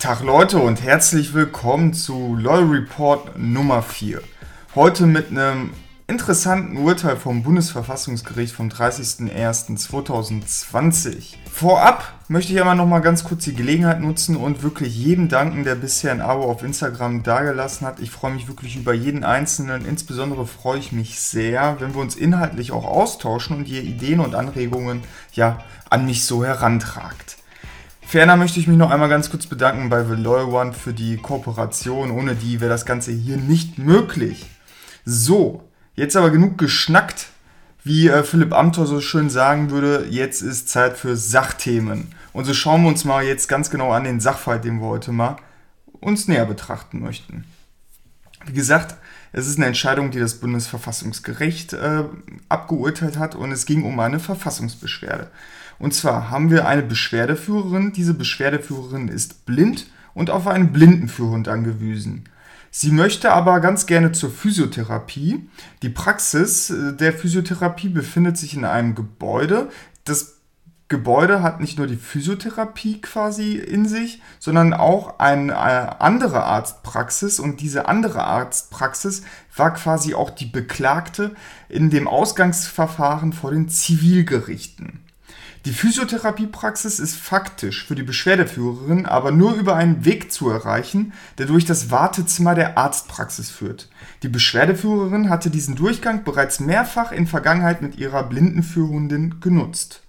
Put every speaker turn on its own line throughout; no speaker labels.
Tag Leute und herzlich willkommen zu Law Report Nummer 4. Heute mit einem interessanten Urteil vom Bundesverfassungsgericht vom 30.01.2020. Vorab möchte ich aber noch mal ganz kurz die Gelegenheit nutzen und wirklich jedem danken, der bisher ein Abo auf Instagram dagelassen hat. Ich freue mich wirklich über jeden einzelnen. Insbesondere freue ich mich sehr, wenn wir uns inhaltlich auch austauschen und ihr Ideen und Anregungen ja an mich so herantragt. Ferner möchte ich mich noch einmal ganz kurz bedanken bei The Loyal One für die Kooperation. Ohne die wäre das Ganze hier nicht möglich. So, jetzt aber genug geschnackt. Wie äh, Philipp Amthor so schön sagen würde, jetzt ist Zeit für Sachthemen. Und so schauen wir uns mal jetzt ganz genau an den Sachverhalt, den wir heute mal uns näher betrachten möchten. Wie gesagt, es ist eine Entscheidung, die das Bundesverfassungsgericht äh, abgeurteilt hat und es ging um eine Verfassungsbeschwerde. Und zwar haben wir eine Beschwerdeführerin. Diese Beschwerdeführerin ist blind und auf einen Blindenführhund angewiesen. Sie möchte aber ganz gerne zur Physiotherapie. Die Praxis äh, der Physiotherapie befindet sich in einem Gebäude. Das Gebäude hat nicht nur die Physiotherapie quasi in sich, sondern auch eine andere Arztpraxis. Und diese andere Arztpraxis war quasi auch die Beklagte in dem Ausgangsverfahren vor den Zivilgerichten. Die Physiotherapiepraxis ist faktisch für die Beschwerdeführerin aber nur über einen Weg zu erreichen, der durch das Wartezimmer der Arztpraxis führt. Die Beschwerdeführerin hatte diesen Durchgang bereits mehrfach in Vergangenheit mit ihrer Blindenführhundin genutzt.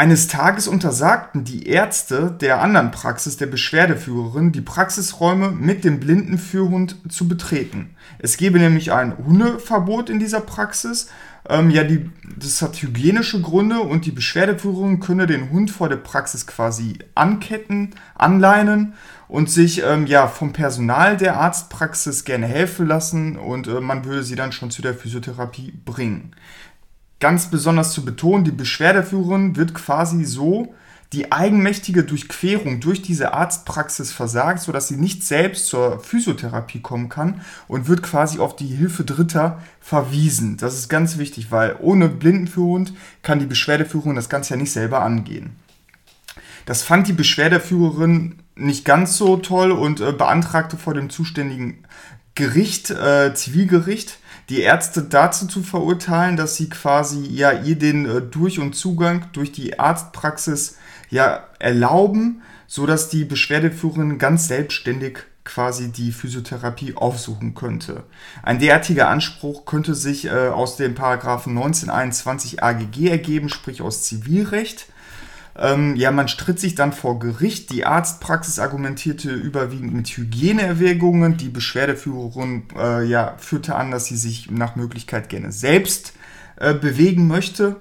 Eines Tages untersagten die Ärzte der anderen Praxis der Beschwerdeführerin, die Praxisräume mit dem Blindenführhund zu betreten. Es gebe nämlich ein Hundeverbot in dieser Praxis ähm, ja, die, das hat hygienische Gründe und die Beschwerdeführung könne den Hund vor der Praxis quasi anketten, anleinen und sich ähm, ja, vom Personal der Arztpraxis gerne helfen lassen und äh, man würde sie dann schon zu der Physiotherapie bringen. Ganz besonders zu betonen, die Beschwerdeführerin wird quasi so die eigenmächtige Durchquerung durch diese Arztpraxis versagt, sodass sie nicht selbst zur Physiotherapie kommen kann und wird quasi auf die Hilfe Dritter verwiesen. Das ist ganz wichtig, weil ohne Blindenführhund kann die Beschwerdeführung das Ganze ja nicht selber angehen. Das fand die Beschwerdeführerin nicht ganz so toll und äh, beantragte vor dem zuständigen Gericht, äh, Zivilgericht, die Ärzte dazu zu verurteilen, dass sie quasi ja ihr den äh, Durch- und Zugang durch die Arztpraxis ja erlauben, so dass die Beschwerdeführerin ganz selbstständig quasi die Physiotherapie aufsuchen könnte. Ein derartiger Anspruch könnte sich äh, aus dem Paragraphen 1921 AGG ergeben, sprich aus Zivilrecht. Ähm, ja, man stritt sich dann vor Gericht. Die Arztpraxis argumentierte überwiegend mit Hygieneerwägungen. Die Beschwerdeführerin äh, ja, führte an, dass sie sich nach Möglichkeit gerne selbst äh, bewegen möchte.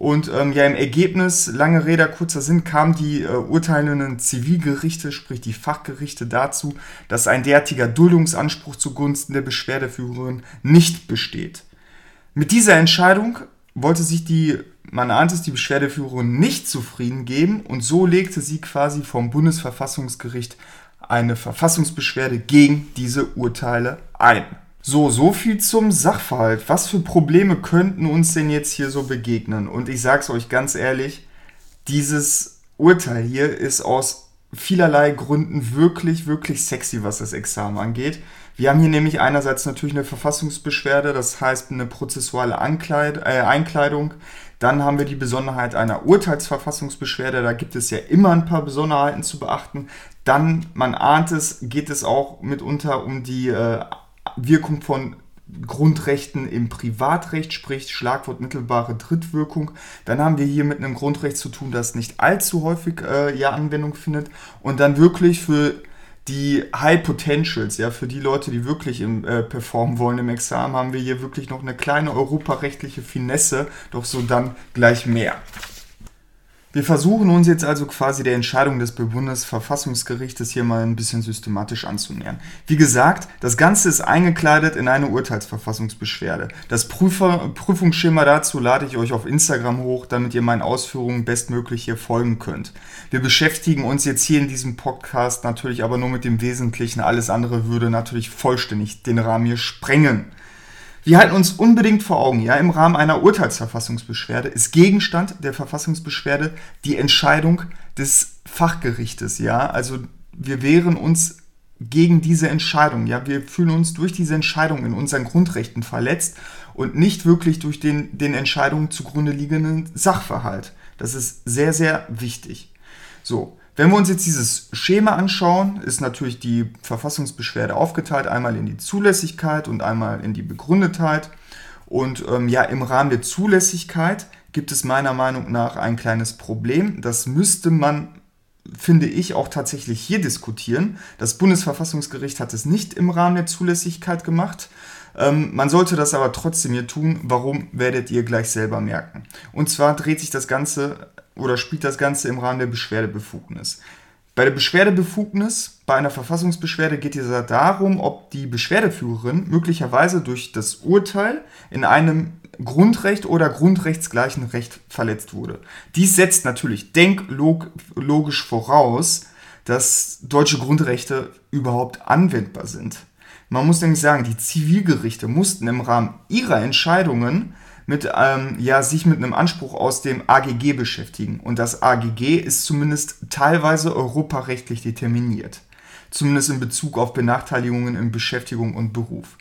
Und ähm, ja, im Ergebnis, lange Rede, kurzer Sinn, kamen die äh, urteilenden Zivilgerichte, sprich die Fachgerichte, dazu, dass ein derartiger Duldungsanspruch zugunsten der Beschwerdeführerin nicht besteht. Mit dieser Entscheidung wollte sich die, man ahnt es, die Beschwerdeführerin nicht zufrieden geben und so legte sie quasi vom Bundesverfassungsgericht eine Verfassungsbeschwerde gegen diese Urteile ein. So, so viel zum Sachverhalt. Was für Probleme könnten uns denn jetzt hier so begegnen? Und ich sag's euch ganz ehrlich, dieses Urteil hier ist aus vielerlei Gründen wirklich, wirklich sexy, was das Examen angeht. Wir haben hier nämlich einerseits natürlich eine Verfassungsbeschwerde, das heißt eine prozessuale Ankleid äh, Einkleidung. Dann haben wir die Besonderheit einer Urteilsverfassungsbeschwerde, da gibt es ja immer ein paar Besonderheiten zu beachten. Dann, man ahnt es, geht es auch mitunter um die äh, Wirkung von Grundrechten im Privatrecht, sprich Schlagwort mittelbare Drittwirkung. Dann haben wir hier mit einem Grundrecht zu tun, das nicht allzu häufig äh, ja Anwendung findet. Und dann wirklich für die High Potentials, ja, für die Leute, die wirklich im, äh, performen wollen im Examen, haben wir hier wirklich noch eine kleine europarechtliche Finesse, doch so dann gleich mehr. Wir versuchen uns jetzt also quasi der Entscheidung des Bundesverfassungsgerichtes hier mal ein bisschen systematisch anzunähern. Wie gesagt, das Ganze ist eingekleidet in eine Urteilsverfassungsbeschwerde. Das Prüfer, Prüfungsschema dazu lade ich euch auf Instagram hoch, damit ihr meinen Ausführungen bestmöglich hier folgen könnt. Wir beschäftigen uns jetzt hier in diesem Podcast natürlich aber nur mit dem Wesentlichen. Alles andere würde natürlich vollständig den Rahmen hier sprengen. Wir halten uns unbedingt vor Augen, ja, im Rahmen einer Urteilsverfassungsbeschwerde ist Gegenstand der Verfassungsbeschwerde die Entscheidung des Fachgerichtes, ja, also wir wehren uns gegen diese Entscheidung. Ja, wir fühlen uns durch diese Entscheidung in unseren Grundrechten verletzt und nicht wirklich durch den, den Entscheidungen zugrunde liegenden Sachverhalt. Das ist sehr, sehr wichtig. So, wenn wir uns jetzt dieses Schema anschauen, ist natürlich die Verfassungsbeschwerde aufgeteilt, einmal in die Zulässigkeit und einmal in die Begründetheit. Und ähm, ja, im Rahmen der Zulässigkeit gibt es meiner Meinung nach ein kleines Problem. Das müsste man, finde ich, auch tatsächlich hier diskutieren. Das Bundesverfassungsgericht hat es nicht im Rahmen der Zulässigkeit gemacht. Ähm, man sollte das aber trotzdem hier tun. Warum werdet ihr gleich selber merken? Und zwar dreht sich das Ganze oder spielt das Ganze im Rahmen der Beschwerdebefugnis. Bei der Beschwerdebefugnis, bei einer Verfassungsbeschwerde geht es darum, ob die Beschwerdeführerin möglicherweise durch das Urteil in einem Grundrecht oder grundrechtsgleichen Recht verletzt wurde. Dies setzt natürlich denklogisch voraus, dass deutsche Grundrechte überhaupt anwendbar sind. Man muss nämlich sagen, die Zivilgerichte mussten im Rahmen ihrer Entscheidungen mit, ähm, ja, sich mit einem Anspruch aus dem AGG beschäftigen. Und das AGG ist zumindest teilweise europarechtlich determiniert. Zumindest in Bezug auf Benachteiligungen in Beschäftigung und Beruf.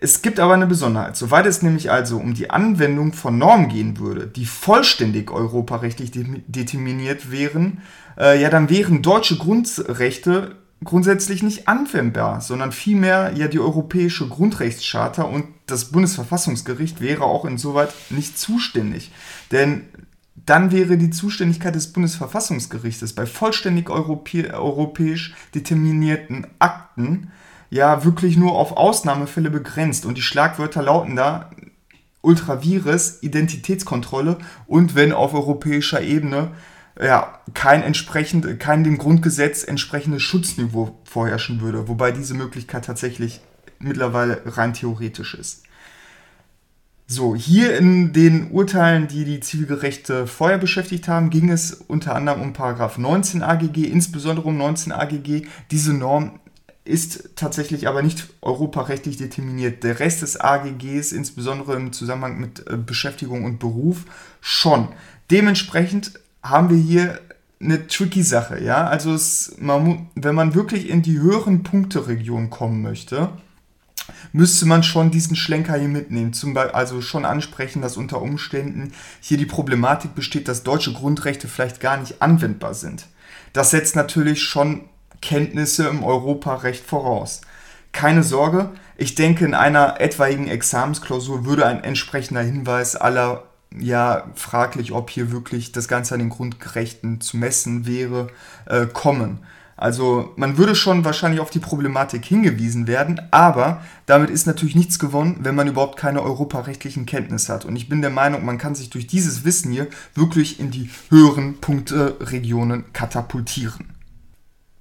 Es gibt aber eine Besonderheit. Soweit es nämlich also um die Anwendung von Normen gehen würde, die vollständig europarechtlich determiniert wären, äh, ja, dann wären deutsche Grundrechte grundsätzlich nicht anwendbar, sondern vielmehr ja die Europäische Grundrechtscharta und das Bundesverfassungsgericht wäre auch insoweit nicht zuständig. Denn dann wäre die Zuständigkeit des Bundesverfassungsgerichtes bei vollständig europä europäisch determinierten Akten ja wirklich nur auf Ausnahmefälle begrenzt. Und die Schlagwörter lauten da Ultravirus, Identitätskontrolle und wenn auf europäischer Ebene ja, kein entsprechend, kein dem Grundgesetz entsprechendes Schutzniveau vorherrschen würde, wobei diese Möglichkeit tatsächlich mittlerweile rein theoretisch ist. So, hier in den Urteilen, die die Zivilgerechte vorher beschäftigt haben, ging es unter anderem um Paragraph 19 AGG, insbesondere um 19 AGG. Diese Norm ist tatsächlich aber nicht europarechtlich determiniert. Der Rest des AGGs, insbesondere im Zusammenhang mit äh, Beschäftigung und Beruf, schon. Dementsprechend haben wir hier eine tricky Sache, ja. Also es, man, wenn man wirklich in die höheren Punkteregionen kommen möchte, müsste man schon diesen Schlenker hier mitnehmen. Zum Beispiel, also schon ansprechen, dass unter Umständen hier die Problematik besteht, dass deutsche Grundrechte vielleicht gar nicht anwendbar sind. Das setzt natürlich schon Kenntnisse im Europarecht voraus. Keine Sorge, ich denke, in einer etwaigen Examensklausur würde ein entsprechender Hinweis aller ja fraglich, ob hier wirklich das Ganze an den Grundrechten zu messen wäre, äh, kommen. Also man würde schon wahrscheinlich auf die Problematik hingewiesen werden, aber damit ist natürlich nichts gewonnen, wenn man überhaupt keine europarechtlichen Kenntnisse hat. Und ich bin der Meinung, man kann sich durch dieses Wissen hier wirklich in die höheren Punkteregionen katapultieren.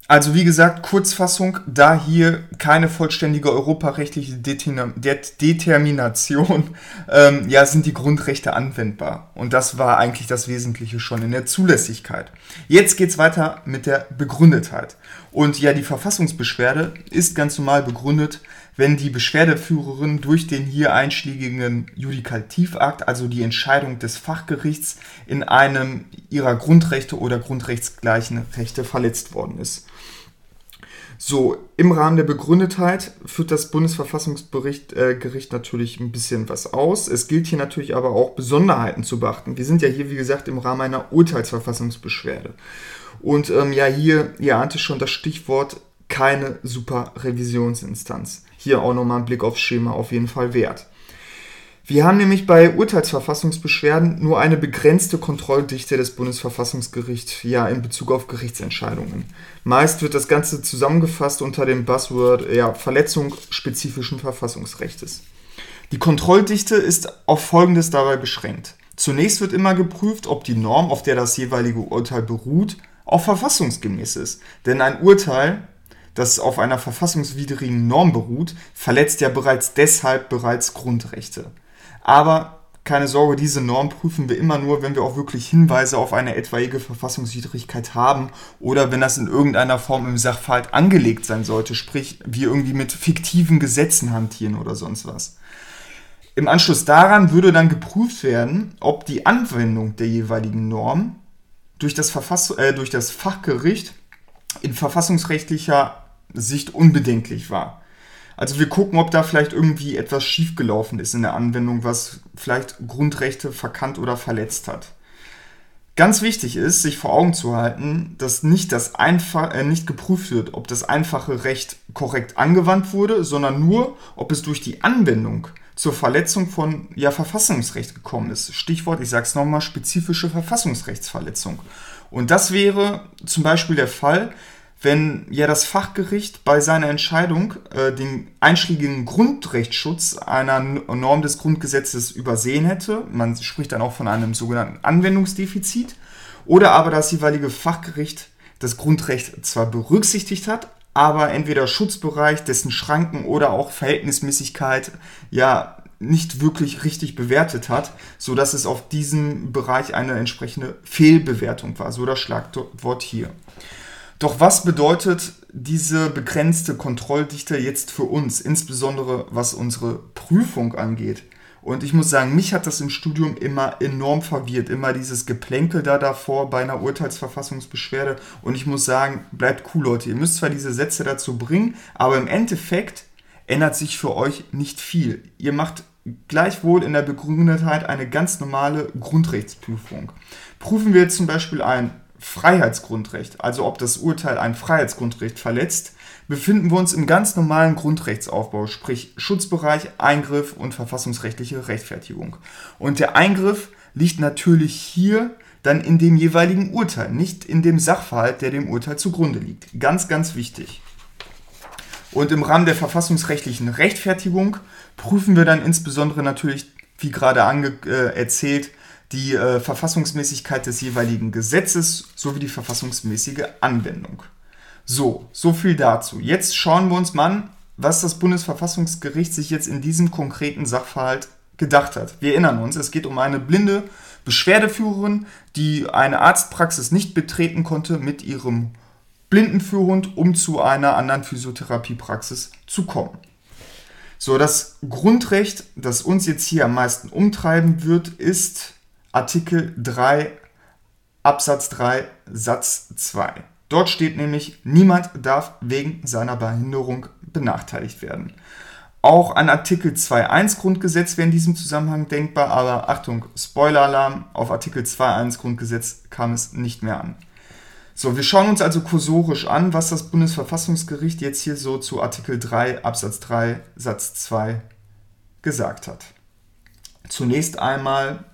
Also wie gesagt, Kurzfassung, da hier keine vollständige europarechtliche Determination, ähm, ja, sind die Grundrechte anwendbar. Und das war eigentlich das Wesentliche schon in der Zulässigkeit. Jetzt geht's weiter mit der Begründetheit. Und ja, die Verfassungsbeschwerde ist ganz normal begründet, wenn die Beschwerdeführerin durch den hier einschlägigen Judikativakt, also die Entscheidung des Fachgerichts, in einem ihrer Grundrechte oder grundrechtsgleichen Rechte verletzt worden ist. So, im Rahmen der Begründetheit führt das Bundesverfassungsgericht äh, natürlich ein bisschen was aus. Es gilt hier natürlich aber auch Besonderheiten zu beachten. Wir sind ja hier, wie gesagt, im Rahmen einer Urteilsverfassungsbeschwerde. Und ähm, ja, hier, ihr ahnt es schon, das Stichwort keine Superrevisionsinstanz. Hier auch nochmal ein Blick aufs Schema auf jeden Fall wert. Wir haben nämlich bei Urteilsverfassungsbeschwerden nur eine begrenzte Kontrolldichte des Bundesverfassungsgerichts ja, in Bezug auf Gerichtsentscheidungen. Meist wird das Ganze zusammengefasst unter dem Buzzword ja, Verletzung spezifischen Verfassungsrechtes. Die Kontrolldichte ist auf Folgendes dabei beschränkt. Zunächst wird immer geprüft, ob die Norm, auf der das jeweilige Urteil beruht, auch verfassungsgemäß ist. Denn ein Urteil, das auf einer verfassungswidrigen Norm beruht, verletzt ja bereits deshalb bereits Grundrechte. Aber keine Sorge, diese Norm prüfen wir immer nur, wenn wir auch wirklich Hinweise auf eine etwaige Verfassungswidrigkeit haben oder wenn das in irgendeiner Form im Sachverhalt angelegt sein sollte, sprich wir irgendwie mit fiktiven Gesetzen hantieren oder sonst was. Im Anschluss daran würde dann geprüft werden, ob die Anwendung der jeweiligen Norm durch das, Verfass äh, durch das Fachgericht in verfassungsrechtlicher Sicht unbedenklich war. Also wir gucken, ob da vielleicht irgendwie etwas schiefgelaufen ist in der Anwendung, was vielleicht Grundrechte verkannt oder verletzt hat. Ganz wichtig ist, sich vor Augen zu halten, dass nicht, das äh, nicht geprüft wird, ob das einfache Recht korrekt angewandt wurde, sondern nur, ob es durch die Anwendung zur Verletzung von ja, Verfassungsrecht gekommen ist. Stichwort, ich sage es nochmal, spezifische Verfassungsrechtsverletzung. Und das wäre zum Beispiel der Fall, wenn ja das Fachgericht bei seiner Entscheidung äh, den einschlägigen Grundrechtsschutz einer Norm des Grundgesetzes übersehen hätte, man spricht dann auch von einem sogenannten Anwendungsdefizit, oder aber das jeweilige Fachgericht das Grundrecht zwar berücksichtigt hat, aber entweder Schutzbereich, dessen Schranken oder auch Verhältnismäßigkeit ja nicht wirklich richtig bewertet hat, so dass es auf diesem Bereich eine entsprechende Fehlbewertung war. So das Schlagwort hier. Doch was bedeutet diese begrenzte Kontrolldichte jetzt für uns, insbesondere was unsere Prüfung angeht? Und ich muss sagen, mich hat das im Studium immer enorm verwirrt. Immer dieses Geplänkel da davor bei einer Urteilsverfassungsbeschwerde. Und ich muss sagen, bleibt cool, Leute. Ihr müsst zwar diese Sätze dazu bringen, aber im Endeffekt ändert sich für euch nicht viel. Ihr macht gleichwohl in der Begründetheit eine ganz normale Grundrechtsprüfung. Prüfen wir jetzt zum Beispiel ein Freiheitsgrundrecht, also ob das Urteil ein Freiheitsgrundrecht verletzt, befinden wir uns im ganz normalen Grundrechtsaufbau, sprich Schutzbereich, Eingriff und verfassungsrechtliche Rechtfertigung. Und der Eingriff liegt natürlich hier dann in dem jeweiligen Urteil, nicht in dem Sachverhalt, der dem Urteil zugrunde liegt. Ganz, ganz wichtig. Und im Rahmen der verfassungsrechtlichen Rechtfertigung prüfen wir dann insbesondere natürlich, wie gerade ange äh, erzählt, die äh, Verfassungsmäßigkeit des jeweiligen Gesetzes sowie die verfassungsmäßige Anwendung. So, so viel dazu. Jetzt schauen wir uns mal an, was das Bundesverfassungsgericht sich jetzt in diesem konkreten Sachverhalt gedacht hat. Wir erinnern uns, es geht um eine blinde Beschwerdeführerin, die eine Arztpraxis nicht betreten konnte mit ihrem Blindenführhund, um zu einer anderen Physiotherapiepraxis zu kommen. So, das Grundrecht, das uns jetzt hier am meisten umtreiben wird, ist Artikel 3 Absatz 3 Satz 2. Dort steht nämlich, niemand darf wegen seiner Behinderung benachteiligt werden. Auch an Artikel 2.1 Grundgesetz wäre in diesem Zusammenhang denkbar, aber Achtung, Spoiler-Alarm, auf Artikel 2.1 Grundgesetz kam es nicht mehr an. So, wir schauen uns also kursorisch an, was das Bundesverfassungsgericht jetzt hier so zu Artikel 3 Absatz 3 Satz 2 gesagt hat. Zunächst einmal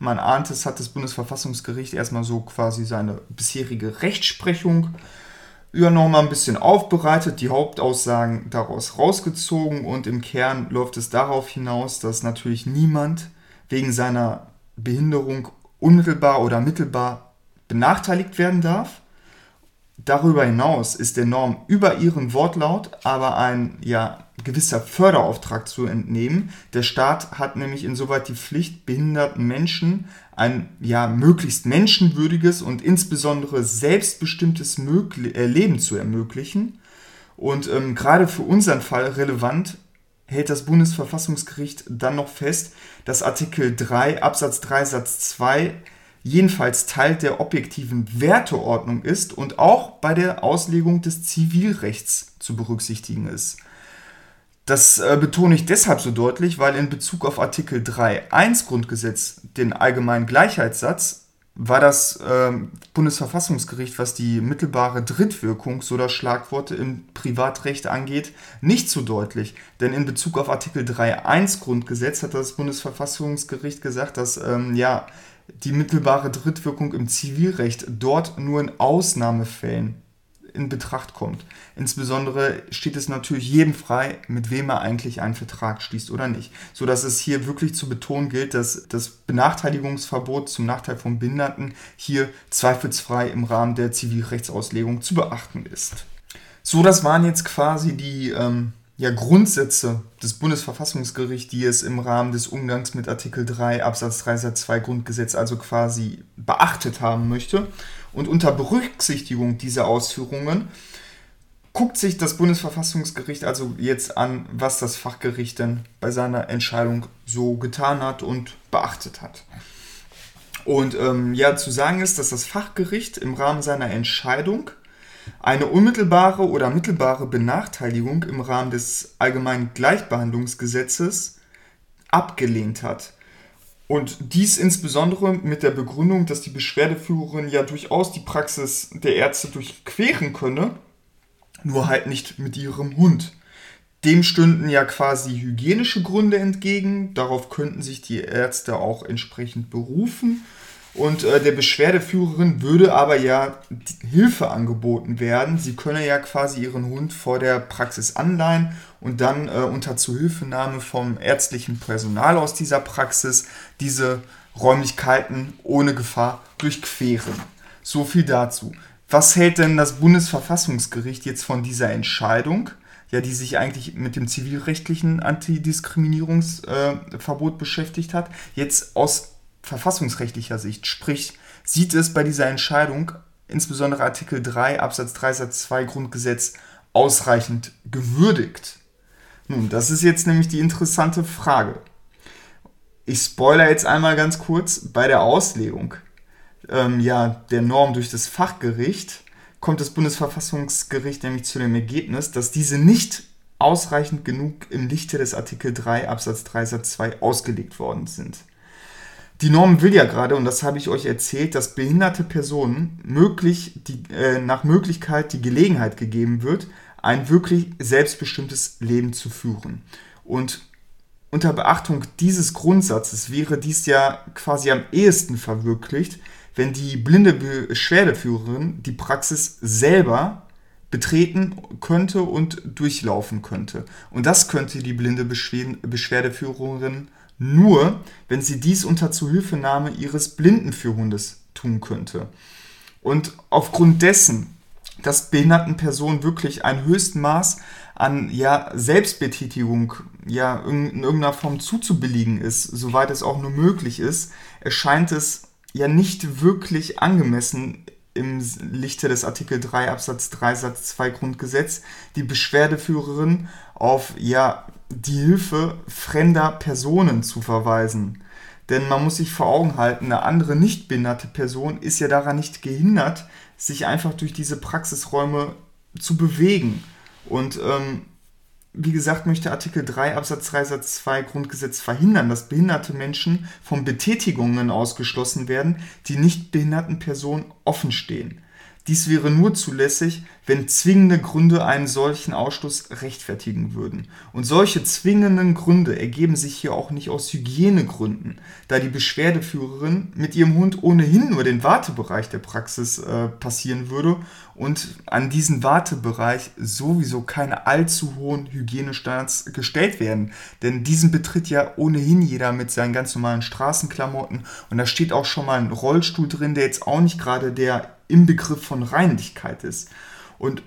man ahnt es, hat das Bundesverfassungsgericht erstmal so quasi seine bisherige Rechtsprechung ja nochmal ein bisschen aufbereitet, die Hauptaussagen daraus rausgezogen und im Kern läuft es darauf hinaus, dass natürlich niemand wegen seiner Behinderung unmittelbar oder mittelbar benachteiligt werden darf. Darüber hinaus ist der Norm über ihren Wortlaut aber ein ja, gewisser Förderauftrag zu entnehmen. Der Staat hat nämlich insoweit die Pflicht, behinderten Menschen ein ja, möglichst menschenwürdiges und insbesondere selbstbestimmtes Mögli äh, Leben zu ermöglichen. Und ähm, gerade für unseren Fall relevant hält das Bundesverfassungsgericht dann noch fest, dass Artikel 3 Absatz 3 Satz 2 jedenfalls Teil der objektiven Werteordnung ist und auch bei der Auslegung des Zivilrechts zu berücksichtigen ist. Das äh, betone ich deshalb so deutlich, weil in Bezug auf Artikel 3.1 Grundgesetz, den allgemeinen Gleichheitssatz, war das äh, Bundesverfassungsgericht, was die mittelbare Drittwirkung, so das Schlagwort im Privatrecht angeht, nicht so deutlich. Denn in Bezug auf Artikel 3.1 Grundgesetz hat das Bundesverfassungsgericht gesagt, dass ähm, ja, die mittelbare Drittwirkung im Zivilrecht dort nur in Ausnahmefällen in Betracht kommt. Insbesondere steht es natürlich jedem frei, mit wem er eigentlich einen Vertrag schließt oder nicht. So dass es hier wirklich zu betonen gilt, dass das Benachteiligungsverbot zum Nachteil von Behinderten hier zweifelsfrei im Rahmen der Zivilrechtsauslegung zu beachten ist. So, das waren jetzt quasi die ähm, ja, Grundsätze des Bundesverfassungsgerichts, die es im Rahmen des Umgangs mit Artikel 3 Absatz 3 Satz 2 Grundgesetz also quasi beachtet haben möchte. Und unter Berücksichtigung dieser Ausführungen guckt sich das Bundesverfassungsgericht also jetzt an, was das Fachgericht denn bei seiner Entscheidung so getan hat und beachtet hat. Und ähm, ja, zu sagen ist, dass das Fachgericht im Rahmen seiner Entscheidung eine unmittelbare oder mittelbare Benachteiligung im Rahmen des allgemeinen Gleichbehandlungsgesetzes abgelehnt hat. Und dies insbesondere mit der Begründung, dass die Beschwerdeführerin ja durchaus die Praxis der Ärzte durchqueren könne, nur halt nicht mit ihrem Hund. Dem stünden ja quasi hygienische Gründe entgegen, darauf könnten sich die Ärzte auch entsprechend berufen. Und äh, der Beschwerdeführerin würde aber ja Hilfe angeboten werden. Sie könne ja quasi ihren Hund vor der Praxis anleihen und dann äh, unter Zuhilfenahme vom ärztlichen Personal aus dieser Praxis diese Räumlichkeiten ohne Gefahr durchqueren. So viel dazu. Was hält denn das Bundesverfassungsgericht jetzt von dieser Entscheidung? Ja, die sich eigentlich mit dem zivilrechtlichen Antidiskriminierungsverbot äh, beschäftigt hat. Jetzt aus verfassungsrechtlicher Sicht. Sprich, sieht es bei dieser Entscheidung, insbesondere Artikel 3 Absatz 3 Satz 2 Grundgesetz, ausreichend gewürdigt? Nun, das ist jetzt nämlich die interessante Frage. Ich spoiler jetzt einmal ganz kurz bei der Auslegung ähm, ja, der Norm durch das Fachgericht kommt das Bundesverfassungsgericht nämlich zu dem Ergebnis, dass diese nicht ausreichend genug im Lichte des Artikel 3 Absatz 3 Satz 2 ausgelegt worden sind. Die Norm will ja gerade, und das habe ich euch erzählt, dass behinderte Personen möglich, die, äh, nach Möglichkeit die Gelegenheit gegeben wird, ein wirklich selbstbestimmtes Leben zu führen. Und unter Beachtung dieses Grundsatzes wäre dies ja quasi am ehesten verwirklicht, wenn die blinde Beschwerdeführerin die Praxis selber betreten könnte und durchlaufen könnte. Und das könnte die blinde Beschwerdeführerin nur, wenn sie dies unter Zuhilfenahme ihres Blindenführhundes tun könnte. Und aufgrund dessen, dass behinderten Personen wirklich ein höchstes Maß an ja, Selbstbetätigung ja, in irgendeiner Form zuzubilligen ist, soweit es auch nur möglich ist, erscheint es ja nicht wirklich angemessen im Lichte des Artikel 3 Absatz 3 Satz 2 Grundgesetz die Beschwerdeführerin auf ja die Hilfe fremder Personen zu verweisen. Denn man muss sich vor Augen halten, eine andere nicht behinderte Person ist ja daran nicht gehindert, sich einfach durch diese Praxisräume zu bewegen. Und ähm, wie gesagt, möchte Artikel 3 Absatz 3 Satz 2 Grundgesetz verhindern, dass behinderte Menschen von Betätigungen ausgeschlossen werden, die nicht behinderten Personen offenstehen. Dies wäre nur zulässig, wenn zwingende Gründe einen solchen Ausschluss rechtfertigen würden. Und solche zwingenden Gründe ergeben sich hier auch nicht aus Hygienegründen, da die Beschwerdeführerin mit ihrem Hund ohnehin nur den Wartebereich der Praxis äh, passieren würde und an diesen Wartebereich sowieso keine allzu hohen Hygienestandards gestellt werden. Denn diesen betritt ja ohnehin jeder mit seinen ganz normalen Straßenklamotten und da steht auch schon mal ein Rollstuhl drin, der jetzt auch nicht gerade der im Begriff von Reinlichkeit ist. Und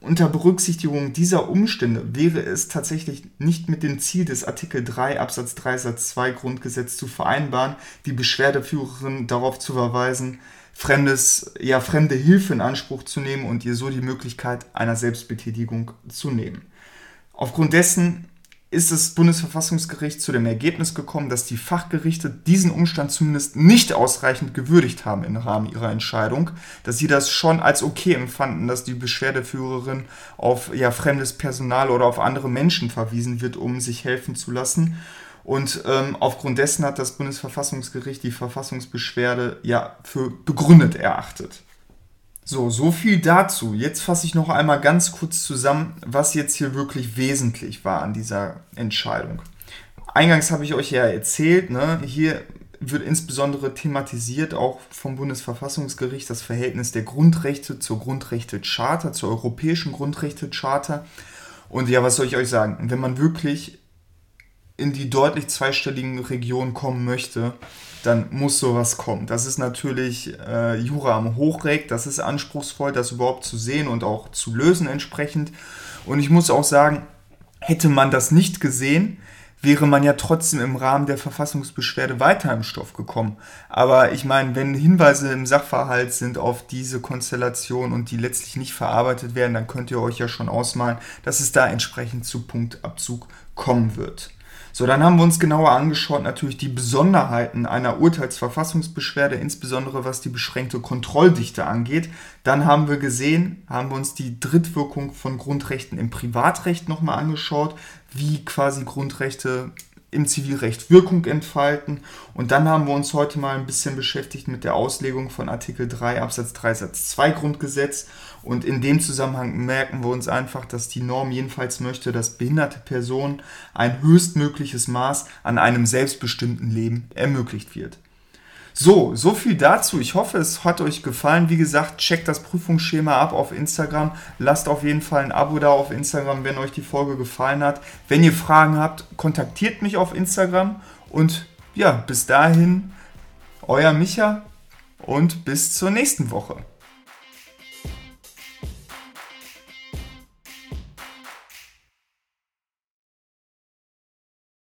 unter Berücksichtigung dieser Umstände wäre es tatsächlich nicht mit dem Ziel des Artikel 3 Absatz 3 Satz 2 Grundgesetz zu vereinbaren, die Beschwerdeführerin darauf zu verweisen, fremdes, ja, fremde Hilfe in Anspruch zu nehmen und ihr so die Möglichkeit einer Selbstbetätigung zu nehmen. Aufgrund dessen ist das Bundesverfassungsgericht zu dem Ergebnis gekommen, dass die Fachgerichte diesen Umstand zumindest nicht ausreichend gewürdigt haben im Rahmen ihrer Entscheidung, dass sie das schon als okay empfanden, dass die Beschwerdeführerin auf ja, fremdes Personal oder auf andere Menschen verwiesen wird, um sich helfen zu lassen. Und ähm, aufgrund dessen hat das Bundesverfassungsgericht die Verfassungsbeschwerde ja für begründet erachtet. So, so viel dazu. Jetzt fasse ich noch einmal ganz kurz zusammen, was jetzt hier wirklich wesentlich war an dieser Entscheidung. Eingangs habe ich euch ja erzählt, ne, hier wird insbesondere thematisiert auch vom Bundesverfassungsgericht das Verhältnis der Grundrechte zur Grundrechtecharta, zur europäischen Grundrechtecharta. Und ja, was soll ich euch sagen? Wenn man wirklich in die deutlich zweistelligen Regionen kommen möchte, dann muss sowas kommen. Das ist natürlich äh, Jura am Hochreck, das ist anspruchsvoll, das überhaupt zu sehen und auch zu lösen entsprechend. Und ich muss auch sagen, hätte man das nicht gesehen, wäre man ja trotzdem im Rahmen der Verfassungsbeschwerde weiter im Stoff gekommen. Aber ich meine, wenn Hinweise im Sachverhalt sind auf diese Konstellation und die letztlich nicht verarbeitet werden, dann könnt ihr euch ja schon ausmalen, dass es da entsprechend zu Punktabzug kommen wird. So, dann haben wir uns genauer angeschaut natürlich die Besonderheiten einer Urteilsverfassungsbeschwerde, insbesondere was die beschränkte Kontrolldichte angeht. Dann haben wir gesehen, haben wir uns die Drittwirkung von Grundrechten im Privatrecht nochmal angeschaut, wie quasi Grundrechte im Zivilrecht Wirkung entfalten. Und dann haben wir uns heute mal ein bisschen beschäftigt mit der Auslegung von Artikel 3 Absatz 3 Satz 2 Grundgesetz. Und in dem Zusammenhang merken wir uns einfach, dass die Norm jedenfalls möchte, dass behinderte Personen ein höchstmögliches Maß an einem selbstbestimmten Leben ermöglicht wird. So, so viel dazu. Ich hoffe, es hat euch gefallen. Wie gesagt, checkt das Prüfungsschema ab auf Instagram. Lasst auf jeden Fall ein Abo da auf Instagram, wenn euch die Folge gefallen hat. Wenn ihr Fragen habt, kontaktiert mich auf Instagram. Und ja, bis dahin, euer Micha und bis zur nächsten Woche.